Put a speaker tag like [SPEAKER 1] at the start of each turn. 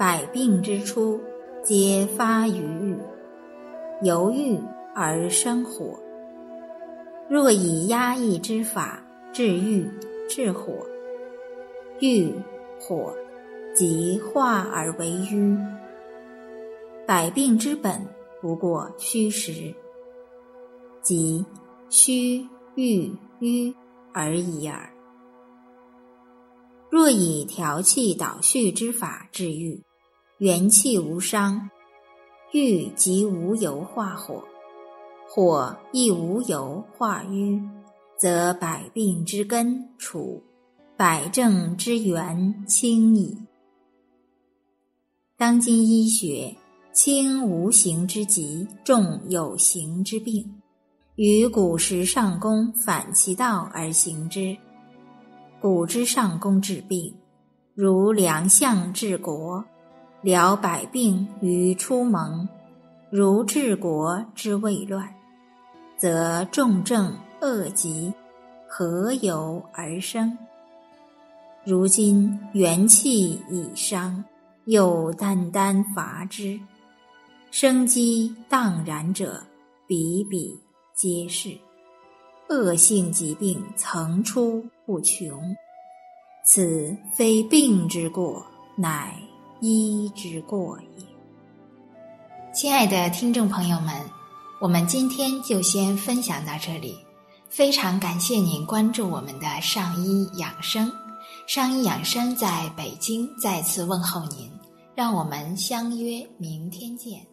[SPEAKER 1] 百病之初，皆发于郁，由郁而生火。若以压抑之法治郁治火，郁火即化而为瘀。百病之本不过虚实，即虚郁瘀而已耳。若以调气导蓄之法治郁，元气无伤，郁即无由化火，火亦无由化瘀，则百病之根除，百症之源清矣。当今医学轻无形之疾，重有形之病，与古时上工反其道而行之。古之上工治病，如良相治国。疗百病于初萌，如治国之未乱，则重症恶疾何由而生？如今元气已伤，又单单伐之，生机荡然者比比皆是，恶性疾病层出不穷，此非病之过，乃。医之过也。亲爱的听众朋友们，我们今天就先分享到这里。非常感谢您关注我们的上医养生，上医养生在北京再次问候您，让我们相约明天见。